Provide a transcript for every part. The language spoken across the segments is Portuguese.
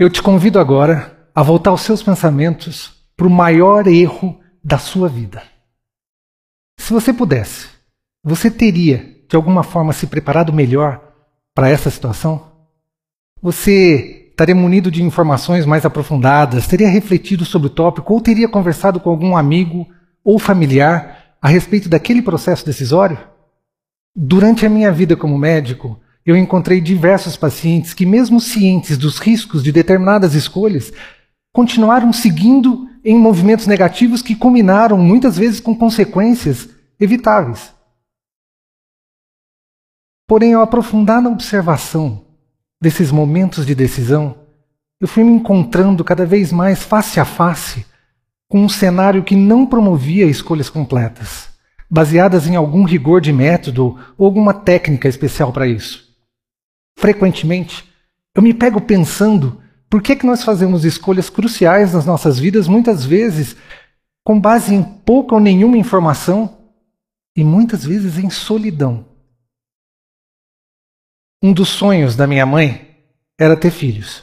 Eu te convido agora a voltar os seus pensamentos para o maior erro da sua vida. Se você pudesse, você teria, de alguma forma, se preparado melhor para essa situação? Você estaria munido de informações mais aprofundadas, teria refletido sobre o tópico ou teria conversado com algum amigo ou familiar a respeito daquele processo decisório? Durante a minha vida como médico, eu encontrei diversos pacientes que, mesmo cientes dos riscos de determinadas escolhas, continuaram seguindo em movimentos negativos que culminaram muitas vezes com consequências evitáveis. Porém, ao aprofundar na observação desses momentos de decisão, eu fui me encontrando cada vez mais face a face com um cenário que não promovia escolhas completas, baseadas em algum rigor de método ou alguma técnica especial para isso. Frequentemente, eu me pego pensando por que, que nós fazemos escolhas cruciais nas nossas vidas, muitas vezes com base em pouca ou nenhuma informação e muitas vezes em solidão. Um dos sonhos da minha mãe era ter filhos.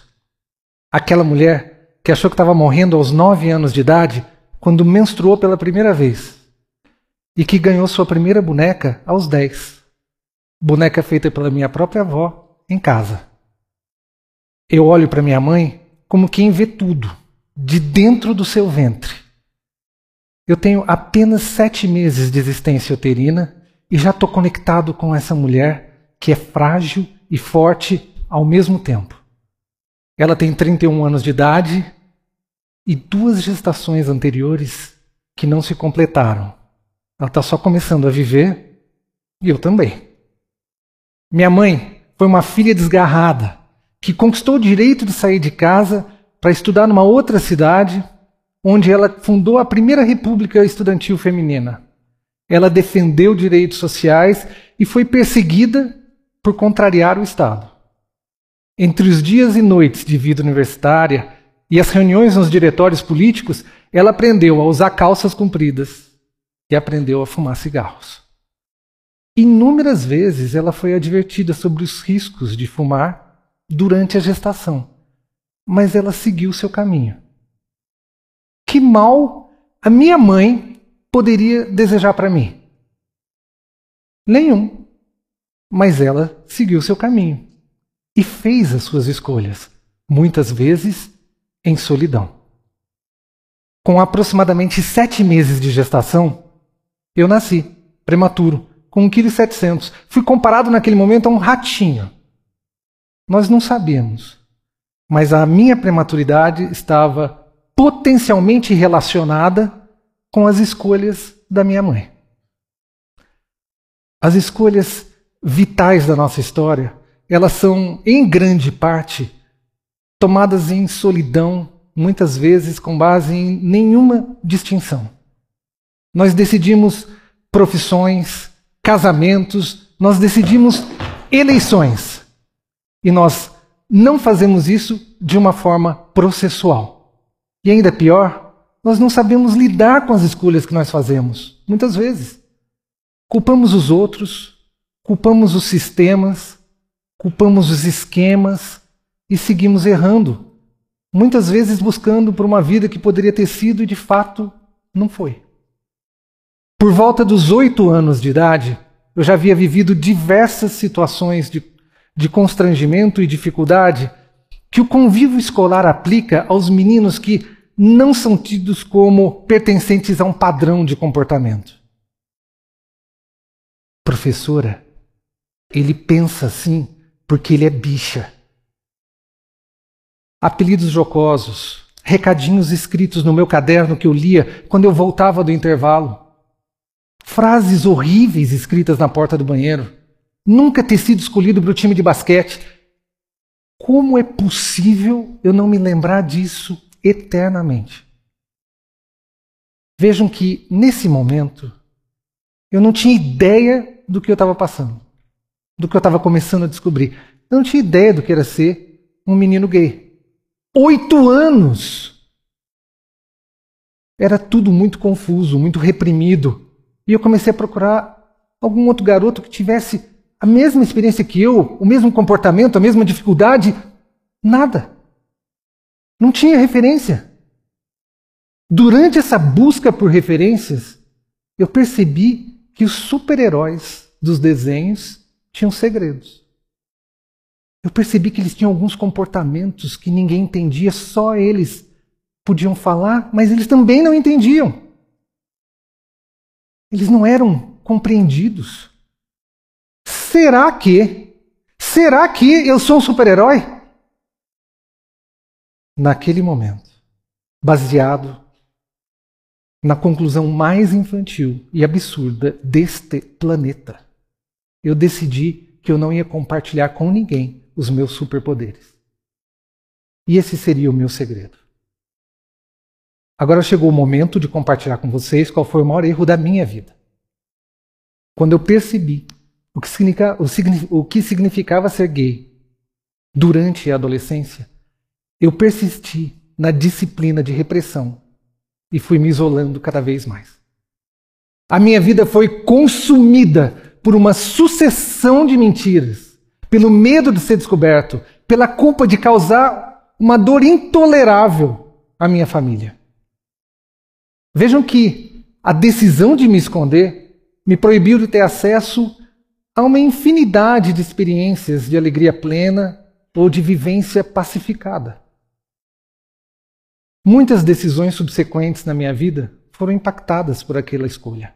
Aquela mulher que achou que estava morrendo aos nove anos de idade quando menstruou pela primeira vez e que ganhou sua primeira boneca aos dez. Boneca feita pela minha própria avó em casa. Eu olho para minha mãe como quem vê tudo, de dentro do seu ventre. Eu tenho apenas sete meses de existência uterina e já estou conectado com essa mulher que é frágil e forte ao mesmo tempo. Ela tem 31 anos de idade e duas gestações anteriores que não se completaram. Ela está só começando a viver e eu também. Minha mãe foi uma filha desgarrada que conquistou o direito de sair de casa para estudar numa outra cidade, onde ela fundou a primeira república estudantil feminina. Ela defendeu direitos sociais e foi perseguida por contrariar o Estado. Entre os dias e noites de vida universitária e as reuniões nos diretórios políticos, ela aprendeu a usar calças compridas e aprendeu a fumar cigarros. Inúmeras vezes ela foi advertida sobre os riscos de fumar durante a gestação, mas ela seguiu seu caminho. Que mal a minha mãe poderia desejar para mim? Nenhum. Mas ela seguiu seu caminho e fez as suas escolhas, muitas vezes em solidão. Com aproximadamente sete meses de gestação, eu nasci, prematuro, com 1,7 kg. Fui comparado naquele momento a um ratinho. Nós não sabíamos. Mas a minha prematuridade estava potencialmente relacionada com as escolhas da minha mãe. As escolhas vitais da nossa história, elas são, em grande parte, tomadas em solidão, muitas vezes com base em nenhuma distinção. Nós decidimos profissões, casamentos, nós decidimos eleições. E nós não fazemos isso de uma forma processual. E ainda pior, nós não sabemos lidar com as escolhas que nós fazemos, muitas vezes. Culpamos os outros, culpamos os sistemas, culpamos os esquemas e seguimos errando, muitas vezes buscando por uma vida que poderia ter sido e de fato não foi. Por volta dos oito anos de idade, eu já havia vivido diversas situações de, de constrangimento e dificuldade que o convívio escolar aplica aos meninos que não são tidos como pertencentes a um padrão de comportamento. Professora, ele pensa assim porque ele é bicha. Apelidos jocosos, recadinhos escritos no meu caderno que eu lia quando eu voltava do intervalo frases horríveis escritas na porta do banheiro, nunca ter sido escolhido para o time de basquete. Como é possível eu não me lembrar disso eternamente? Vejam que, nesse momento, eu não tinha ideia do que eu estava passando, do que eu estava começando a descobrir. Eu não tinha ideia do que era ser um menino gay. Oito anos! Era tudo muito confuso, muito reprimido. E eu comecei a procurar algum outro garoto que tivesse a mesma experiência que eu, o mesmo comportamento, a mesma dificuldade. Nada. Não tinha referência. Durante essa busca por referências, eu percebi que os super-heróis dos desenhos tinham segredos. Eu percebi que eles tinham alguns comportamentos que ninguém entendia, só eles podiam falar, mas eles também não entendiam. Eles não eram compreendidos. Será que? Será que eu sou um super-herói? Naquele momento, baseado na conclusão mais infantil e absurda deste planeta, eu decidi que eu não ia compartilhar com ninguém os meus superpoderes. E esse seria o meu segredo. Agora chegou o momento de compartilhar com vocês qual foi o maior erro da minha vida. Quando eu percebi o que, o que significava ser gay durante a adolescência, eu persisti na disciplina de repressão e fui me isolando cada vez mais. A minha vida foi consumida por uma sucessão de mentiras, pelo medo de ser descoberto, pela culpa de causar uma dor intolerável à minha família. Vejam que a decisão de me esconder me proibiu de ter acesso a uma infinidade de experiências de alegria plena ou de vivência pacificada. Muitas decisões subsequentes na minha vida foram impactadas por aquela escolha.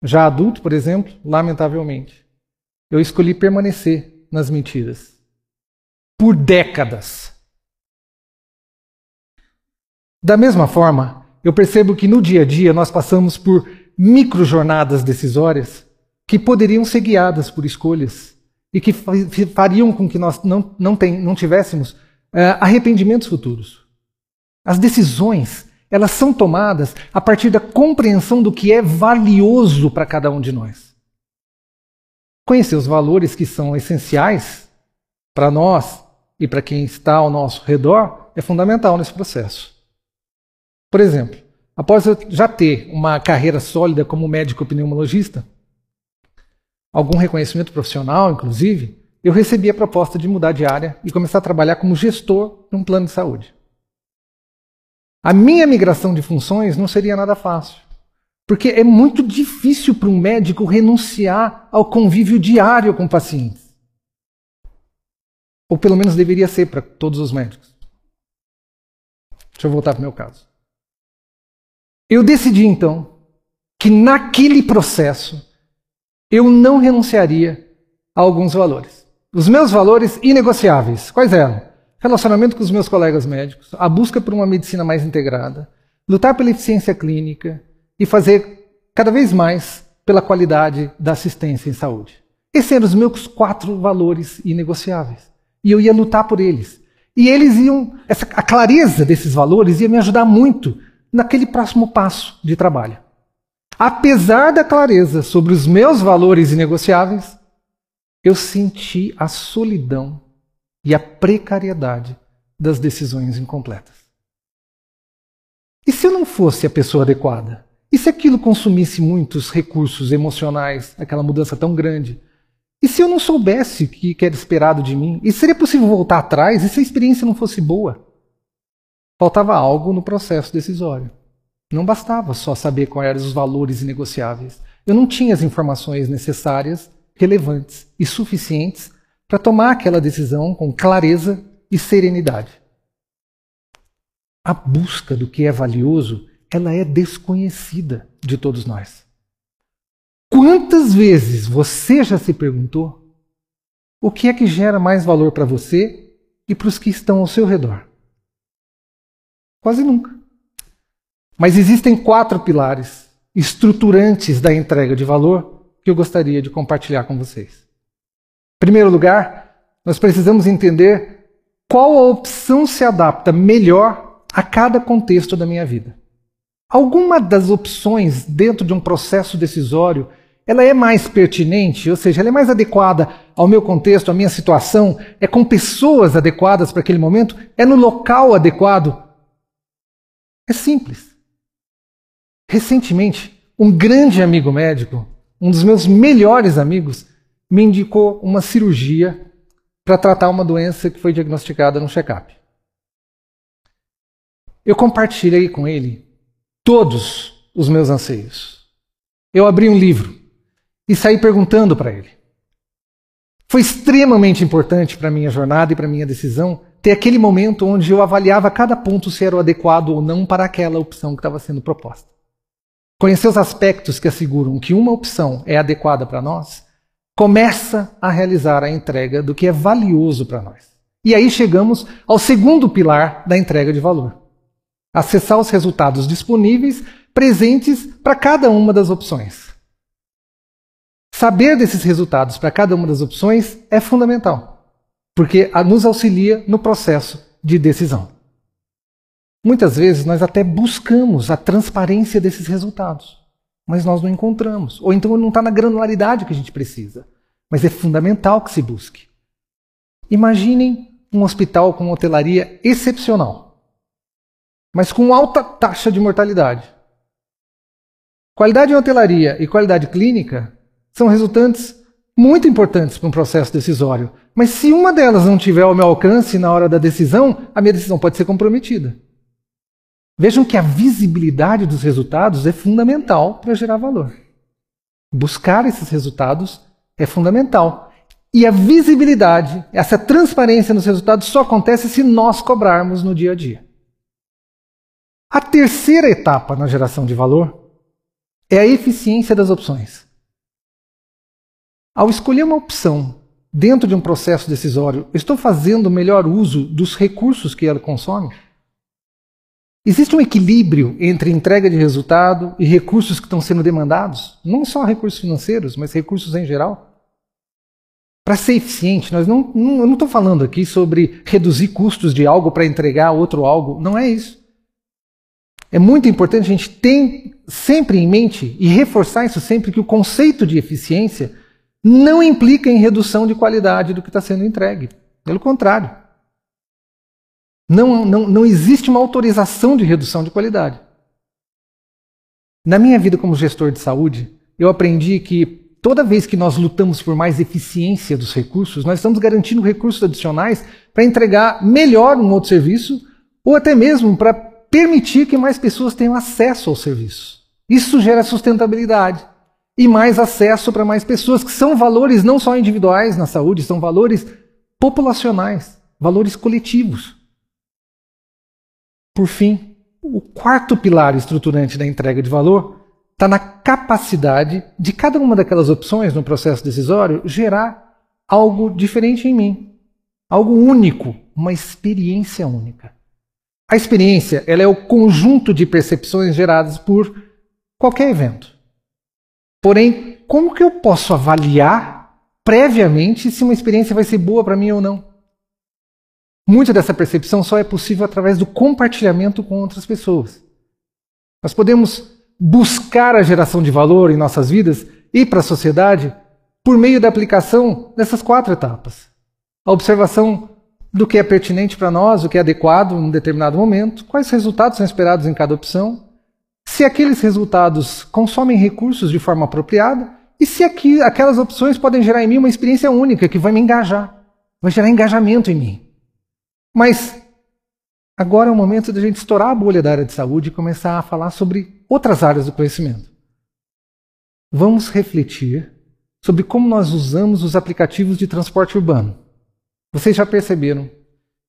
Já adulto, por exemplo, lamentavelmente, eu escolhi permanecer nas mentiras por décadas. Da mesma forma, eu percebo que no dia a dia nós passamos por microjornadas decisórias que poderiam ser guiadas por escolhas e que fariam com que nós não, não, tem, não tivéssemos uh, arrependimentos futuros. As decisões, elas são tomadas a partir da compreensão do que é valioso para cada um de nós. Conhecer os valores que são essenciais para nós e para quem está ao nosso redor é fundamental nesse processo. Por exemplo, após eu já ter uma carreira sólida como médico pneumologista, algum reconhecimento profissional, inclusive, eu recebi a proposta de mudar de área e começar a trabalhar como gestor de um plano de saúde. A minha migração de funções não seria nada fácil, porque é muito difícil para um médico renunciar ao convívio diário com pacientes. Ou pelo menos deveria ser para todos os médicos. Deixa eu voltar para o meu caso. Eu decidi então que naquele processo eu não renunciaria a alguns valores. Os meus valores inegociáveis, quais eram? Relacionamento com os meus colegas médicos, a busca por uma medicina mais integrada, lutar pela eficiência clínica e fazer cada vez mais pela qualidade da assistência em saúde. Esses eram os meus quatro valores inegociáveis. E eu ia lutar por eles. E eles iam, essa, a clareza desses valores ia me ajudar muito naquele próximo passo de trabalho. Apesar da clareza sobre os meus valores inegociáveis, eu senti a solidão e a precariedade das decisões incompletas. E se eu não fosse a pessoa adequada? E se aquilo consumisse muitos recursos emocionais, aquela mudança tão grande? E se eu não soubesse o que era esperado de mim? E seria possível voltar atrás? E se a experiência não fosse boa? Faltava algo no processo decisório. Não bastava só saber quais eram os valores inegociáveis. Eu não tinha as informações necessárias, relevantes e suficientes para tomar aquela decisão com clareza e serenidade. A busca do que é valioso, ela é desconhecida de todos nós. Quantas vezes você já se perguntou o que é que gera mais valor para você e para os que estão ao seu redor? Quase nunca. Mas existem quatro pilares estruturantes da entrega de valor que eu gostaria de compartilhar com vocês. Em primeiro lugar, nós precisamos entender qual a opção se adapta melhor a cada contexto da minha vida. Alguma das opções dentro de um processo decisório, ela é mais pertinente, ou seja, ela é mais adequada ao meu contexto, à minha situação, é com pessoas adequadas para aquele momento, é no local adequado é simples. Recentemente, um grande amigo médico, um dos meus melhores amigos, me indicou uma cirurgia para tratar uma doença que foi diagnosticada no check-up. eu compartilhei com ele todos os meus anseios. Eu abri um livro e saí perguntando para ele. Foi extremamente importante para minha jornada e para minha decisão ter aquele momento onde eu avaliava cada ponto se era o adequado ou não para aquela opção que estava sendo proposta. Conhecer os aspectos que asseguram que uma opção é adequada para nós começa a realizar a entrega do que é valioso para nós. E aí chegamos ao segundo pilar da entrega de valor acessar os resultados disponíveis presentes para cada uma das opções. Saber desses resultados para cada uma das opções é fundamental, porque nos auxilia no processo de decisão. Muitas vezes nós até buscamos a transparência desses resultados, mas nós não encontramos, ou então não está na granularidade que a gente precisa. Mas é fundamental que se busque. Imaginem um hospital com hotelaria excepcional mas com alta taxa de mortalidade. Qualidade em hotelaria e qualidade clínica são resultantes muito importantes para um processo decisório. Mas se uma delas não tiver ao meu alcance na hora da decisão, a minha decisão pode ser comprometida. Vejam que a visibilidade dos resultados é fundamental para gerar valor. Buscar esses resultados é fundamental. E a visibilidade, essa transparência nos resultados só acontece se nós cobrarmos no dia a dia. A terceira etapa na geração de valor é a eficiência das opções. Ao escolher uma opção dentro de um processo decisório, estou fazendo o melhor uso dos recursos que ela consome? Existe um equilíbrio entre entrega de resultado e recursos que estão sendo demandados? Não só recursos financeiros, mas recursos em geral? Para ser eficiente, nós não, não, eu não estou falando aqui sobre reduzir custos de algo para entregar outro algo. Não é isso. É muito importante a gente ter sempre em mente e reforçar isso sempre que o conceito de eficiência não implica em redução de qualidade do que está sendo entregue. Pelo contrário. Não, não, não existe uma autorização de redução de qualidade. Na minha vida como gestor de saúde, eu aprendi que toda vez que nós lutamos por mais eficiência dos recursos, nós estamos garantindo recursos adicionais para entregar melhor um outro serviço ou até mesmo para permitir que mais pessoas tenham acesso ao serviço. Isso gera sustentabilidade e mais acesso para mais pessoas, que são valores não só individuais na saúde, são valores populacionais, valores coletivos. Por fim, o quarto pilar estruturante da entrega de valor está na capacidade de cada uma daquelas opções no processo decisório gerar algo diferente em mim, algo único, uma experiência única. A experiência ela é o conjunto de percepções geradas por qualquer evento. Porém, como que eu posso avaliar previamente se uma experiência vai ser boa para mim ou não? Muita dessa percepção só é possível através do compartilhamento com outras pessoas. Nós podemos buscar a geração de valor em nossas vidas e para a sociedade por meio da aplicação dessas quatro etapas. A observação do que é pertinente para nós, o que é adequado em um determinado momento, quais resultados são esperados em cada opção, se aqueles resultados consomem recursos de forma apropriada e se aqui, aquelas opções podem gerar em mim uma experiência única que vai me engajar, vai gerar engajamento em mim. Mas agora é o momento de a gente estourar a bolha da área de saúde e começar a falar sobre outras áreas do conhecimento. Vamos refletir sobre como nós usamos os aplicativos de transporte urbano. Vocês já perceberam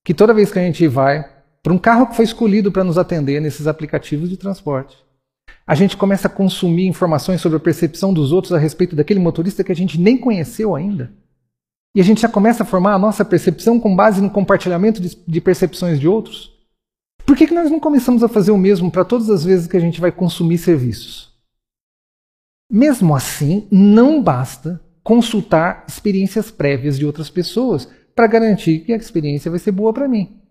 que toda vez que a gente vai para um carro que foi escolhido para nos atender nesses aplicativos de transporte, a gente começa a consumir informações sobre a percepção dos outros a respeito daquele motorista que a gente nem conheceu ainda. E a gente já começa a formar a nossa percepção com base no compartilhamento de, de percepções de outros. Por que, que nós não começamos a fazer o mesmo para todas as vezes que a gente vai consumir serviços? Mesmo assim, não basta consultar experiências prévias de outras pessoas para garantir que a experiência vai ser boa para mim.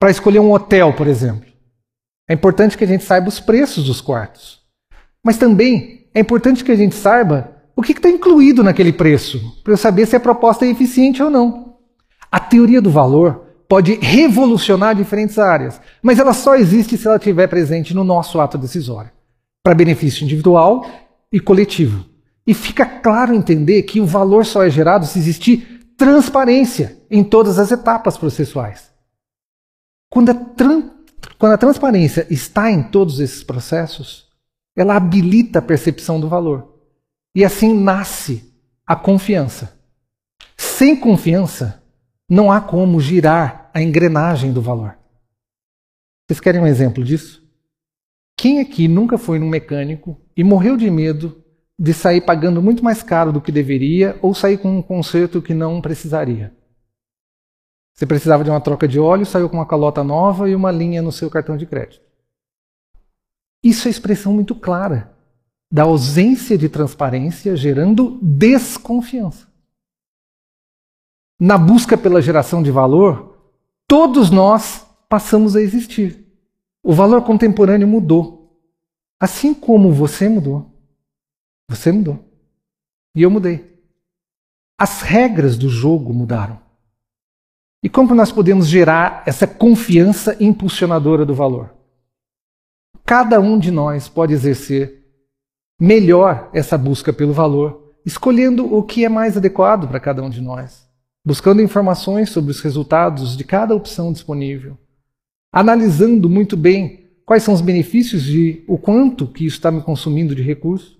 Para escolher um hotel, por exemplo, é importante que a gente saiba os preços dos quartos. Mas também é importante que a gente saiba o que está incluído naquele preço, para eu saber se a proposta é eficiente ou não. A teoria do valor pode revolucionar diferentes áreas, mas ela só existe se ela estiver presente no nosso ato decisório, para benefício individual e coletivo. E fica claro entender que o valor só é gerado se existir transparência em todas as etapas processuais. Quando a, quando a transparência está em todos esses processos, ela habilita a percepção do valor. E assim nasce a confiança. Sem confiança, não há como girar a engrenagem do valor. Vocês querem um exemplo disso? Quem aqui nunca foi num mecânico e morreu de medo de sair pagando muito mais caro do que deveria ou sair com um conserto que não precisaria? Você precisava de uma troca de óleo, saiu com uma calota nova e uma linha no seu cartão de crédito. Isso é expressão muito clara da ausência de transparência gerando desconfiança. Na busca pela geração de valor, todos nós passamos a existir. O valor contemporâneo mudou. Assim como você mudou. Você mudou. E eu mudei. As regras do jogo mudaram. E como nós podemos gerar essa confiança impulsionadora do valor? Cada um de nós pode exercer melhor essa busca pelo valor, escolhendo o que é mais adequado para cada um de nós, buscando informações sobre os resultados de cada opção disponível, analisando muito bem quais são os benefícios de o quanto que isso está me consumindo de recurso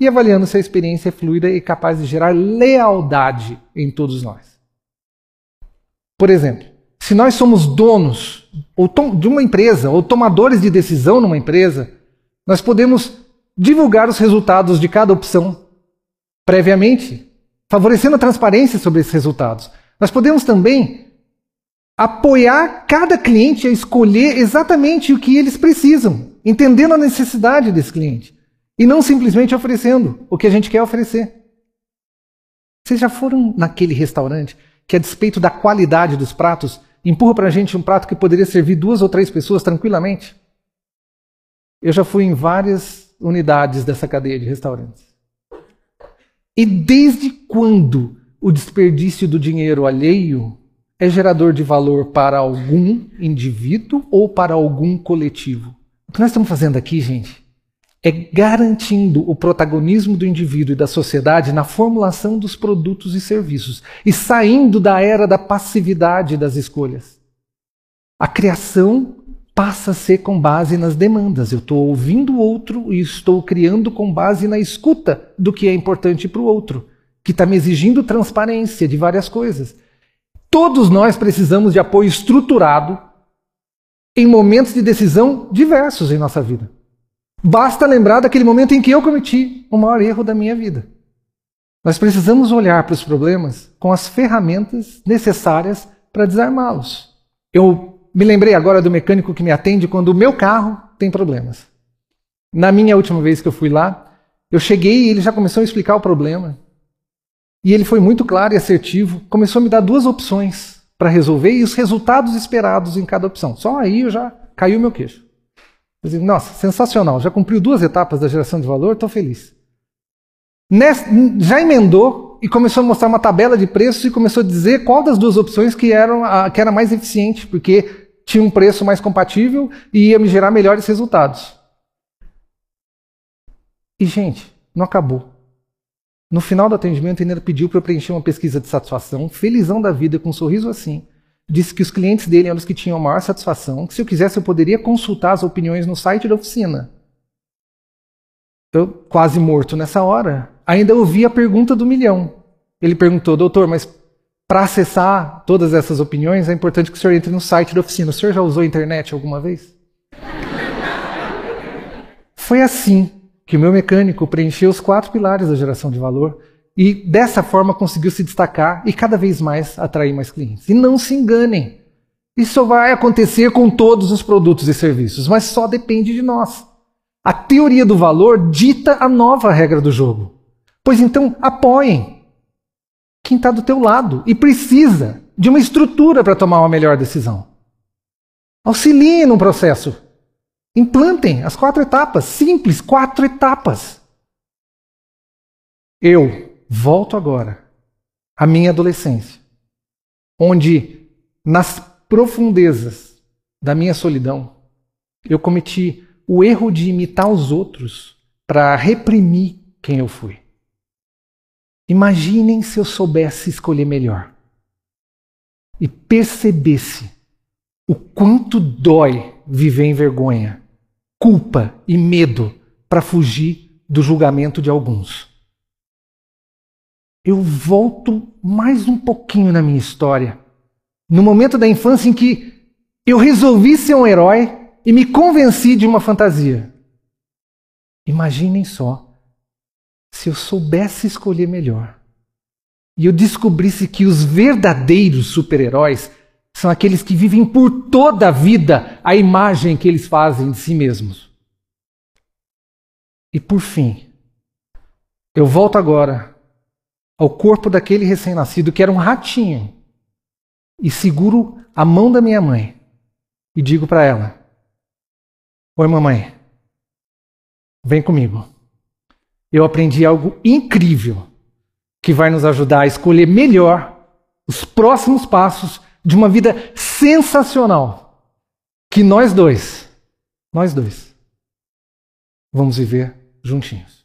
e avaliando se a experiência é fluida e capaz de gerar lealdade em todos nós. Por exemplo, se nós somos donos de uma empresa ou tomadores de decisão numa empresa, nós podemos divulgar os resultados de cada opção previamente, favorecendo a transparência sobre esses resultados. Nós podemos também apoiar cada cliente a escolher exatamente o que eles precisam, entendendo a necessidade desse cliente e não simplesmente oferecendo o que a gente quer oferecer. Vocês já foram naquele restaurante que a despeito da qualidade dos pratos, empurra para a gente um prato que poderia servir duas ou três pessoas tranquilamente. Eu já fui em várias unidades dessa cadeia de restaurantes. E desde quando o desperdício do dinheiro alheio é gerador de valor para algum indivíduo ou para algum coletivo? O que nós estamos fazendo aqui, gente, é garantindo o protagonismo do indivíduo e da sociedade na formulação dos produtos e serviços e saindo da era da passividade das escolhas. A criação passa a ser com base nas demandas. Eu estou ouvindo o outro e estou criando com base na escuta do que é importante para o outro, que está me exigindo transparência de várias coisas. Todos nós precisamos de apoio estruturado em momentos de decisão diversos em nossa vida. Basta lembrar daquele momento em que eu cometi o maior erro da minha vida. Nós precisamos olhar para os problemas com as ferramentas necessárias para desarmá-los. Eu me lembrei agora do mecânico que me atende quando o meu carro tem problemas. Na minha última vez que eu fui lá, eu cheguei e ele já começou a explicar o problema. E ele foi muito claro e assertivo, começou a me dar duas opções para resolver e os resultados esperados em cada opção. Só aí eu já caiu meu queixo. Nossa, sensacional, já cumpriu duas etapas da geração de valor, estou feliz. Nessa, já emendou e começou a mostrar uma tabela de preços e começou a dizer qual das duas opções que, eram a, que era mais eficiente, porque tinha um preço mais compatível e ia me gerar melhores resultados. E, gente, não acabou. No final do atendimento, ele pediu para eu preencher uma pesquisa de satisfação, felizão da vida, com um sorriso assim disse que os clientes dele eram os que tinham maior satisfação, que se eu quisesse eu poderia consultar as opiniões no site da oficina. Eu, quase morto nessa hora, ainda ouvi a pergunta do milhão. Ele perguntou, doutor, mas para acessar todas essas opiniões é importante que o senhor entre no site da oficina. O senhor já usou a internet alguma vez? Foi assim que o meu mecânico preencheu os quatro pilares da geração de valor e dessa forma conseguiu se destacar e cada vez mais atrair mais clientes. E não se enganem. Isso vai acontecer com todos os produtos e serviços, mas só depende de nós. A teoria do valor dita a nova regra do jogo. Pois então, apoiem quem está do teu lado e precisa de uma estrutura para tomar uma melhor decisão. Auxiliem no processo. Implantem as quatro etapas, simples, quatro etapas. Eu, Volto agora à minha adolescência, onde nas profundezas da minha solidão eu cometi o erro de imitar os outros para reprimir quem eu fui. Imaginem se eu soubesse escolher melhor e percebesse o quanto dói viver em vergonha, culpa e medo para fugir do julgamento de alguns. Eu volto mais um pouquinho na minha história, no momento da infância em que eu resolvi ser um herói e me convenci de uma fantasia. Imaginem só se eu soubesse escolher melhor e eu descobrisse que os verdadeiros super-heróis são aqueles que vivem por toda a vida a imagem que eles fazem de si mesmos. E por fim, eu volto agora ao corpo daquele recém-nascido que era um ratinho e seguro a mão da minha mãe e digo para ela: Oi, mamãe, vem comigo. Eu aprendi algo incrível que vai nos ajudar a escolher melhor os próximos passos de uma vida sensacional que nós dois, nós dois, vamos viver juntinhos.